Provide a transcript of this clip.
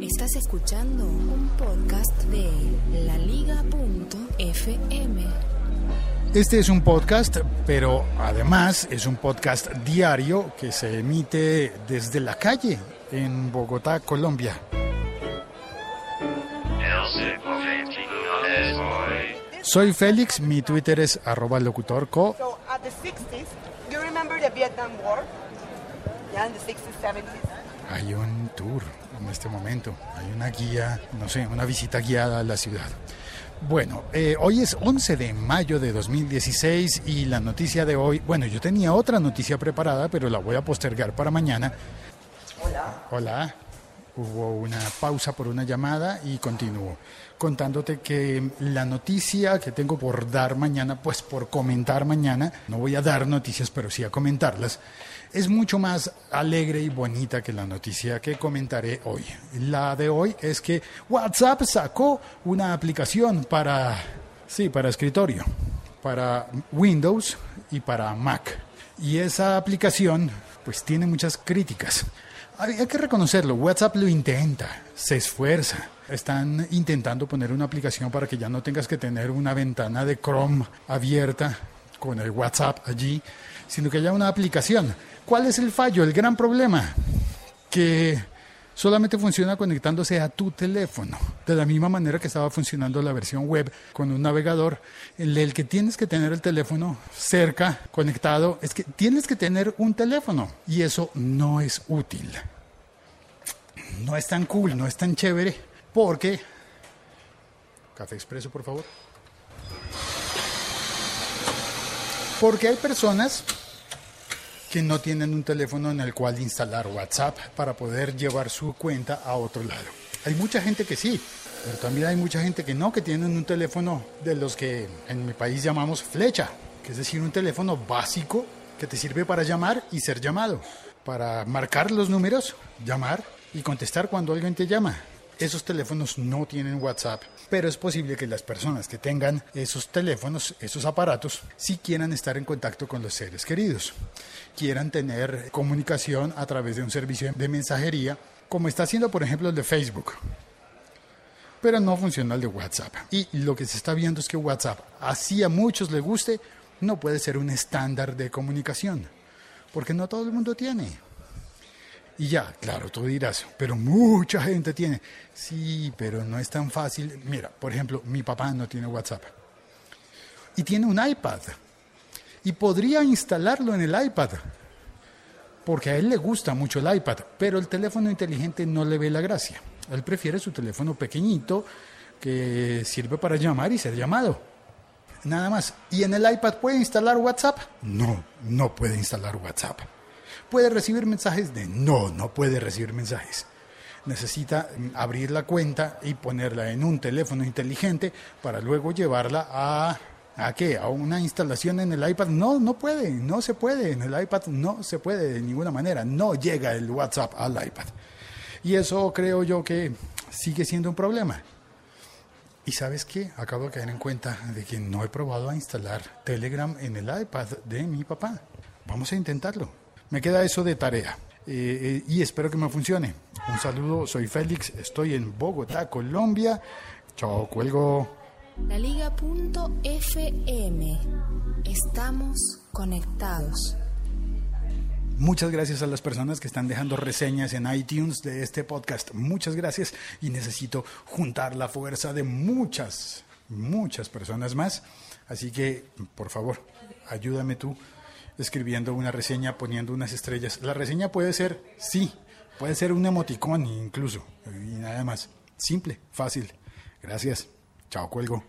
Estás escuchando un podcast de laliga.fm. Este es un podcast, pero además es un podcast diario que se emite desde la calle en Bogotá, Colombia. Soy Félix, mi Twitter es arroba locutorco. So at the 60s, you remember the Vietnam War? Yeah, in the 60s, 70s. Hay un tour en este momento, hay una guía, no sé, una visita guiada a la ciudad. Bueno, eh, hoy es 11 de mayo de 2016 y la noticia de hoy, bueno, yo tenía otra noticia preparada, pero la voy a postergar para mañana. Hola. Hola, hubo una pausa por una llamada y continúo contándote que la noticia que tengo por dar mañana, pues por comentar mañana, no voy a dar noticias, pero sí a comentarlas, es mucho más alegre y bonita que la noticia que comentaré hoy. La de hoy es que WhatsApp sacó una aplicación para, sí, para escritorio, para Windows y para Mac. Y esa aplicación, pues tiene muchas críticas. Hay que reconocerlo, WhatsApp lo intenta, se esfuerza. Están intentando poner una aplicación para que ya no tengas que tener una ventana de Chrome abierta con el WhatsApp allí, sino que haya una aplicación. ¿Cuál es el fallo? El gran problema, que solamente funciona conectándose a tu teléfono, de la misma manera que estaba funcionando la versión web con un navegador, en el que tienes que tener el teléfono cerca, conectado, es que tienes que tener un teléfono y eso no es útil. No es tan cool, no es tan chévere, porque... Café expreso, por favor. Porque hay personas que no tienen un teléfono en el cual instalar WhatsApp para poder llevar su cuenta a otro lado. Hay mucha gente que sí, pero también hay mucha gente que no, que tienen un teléfono de los que en mi país llamamos flecha, que es decir, un teléfono básico que te sirve para llamar y ser llamado, para marcar los números, llamar y contestar cuando alguien te llama. Esos teléfonos no tienen WhatsApp, pero es posible que las personas que tengan esos teléfonos, esos aparatos, sí quieran estar en contacto con los seres queridos, quieran tener comunicación a través de un servicio de mensajería, como está haciendo por ejemplo el de Facebook. Pero no funciona el de WhatsApp. Y lo que se está viendo es que WhatsApp, así a muchos le guste, no puede ser un estándar de comunicación, porque no todo el mundo tiene. Y ya, claro, tú dirás, pero mucha gente tiene. Sí, pero no es tan fácil. Mira, por ejemplo, mi papá no tiene WhatsApp. Y tiene un iPad. Y podría instalarlo en el iPad. Porque a él le gusta mucho el iPad. Pero el teléfono inteligente no le ve la gracia. Él prefiere su teléfono pequeñito que sirve para llamar y ser llamado. Nada más. ¿Y en el iPad puede instalar WhatsApp? No, no puede instalar WhatsApp. ¿Puede recibir mensajes? De no, no puede recibir mensajes. Necesita mm, abrir la cuenta y ponerla en un teléfono inteligente para luego llevarla a ¿A qué? ¿A una instalación en el iPad? No, no puede, no se puede. En el iPad no se puede de ninguna manera. No llega el WhatsApp al iPad. Y eso creo yo que sigue siendo un problema. Y sabes qué? Acabo de caer en cuenta de que no he probado a instalar Telegram en el iPad de mi papá. Vamos a intentarlo. Me queda eso de tarea. Eh, eh, y espero que me funcione. Un saludo, soy Félix, estoy en Bogotá, Colombia. Chao, cuelgo. Laliga.fm. Estamos conectados. Muchas gracias a las personas que están dejando reseñas en iTunes de este podcast. Muchas gracias y necesito juntar la fuerza de muchas, muchas personas más. Así que, por favor, ayúdame tú escribiendo una reseña, poniendo unas estrellas. La reseña puede ser, sí, puede ser un emoticón incluso, y nada más. Simple, fácil. Gracias. Chao, cuelgo.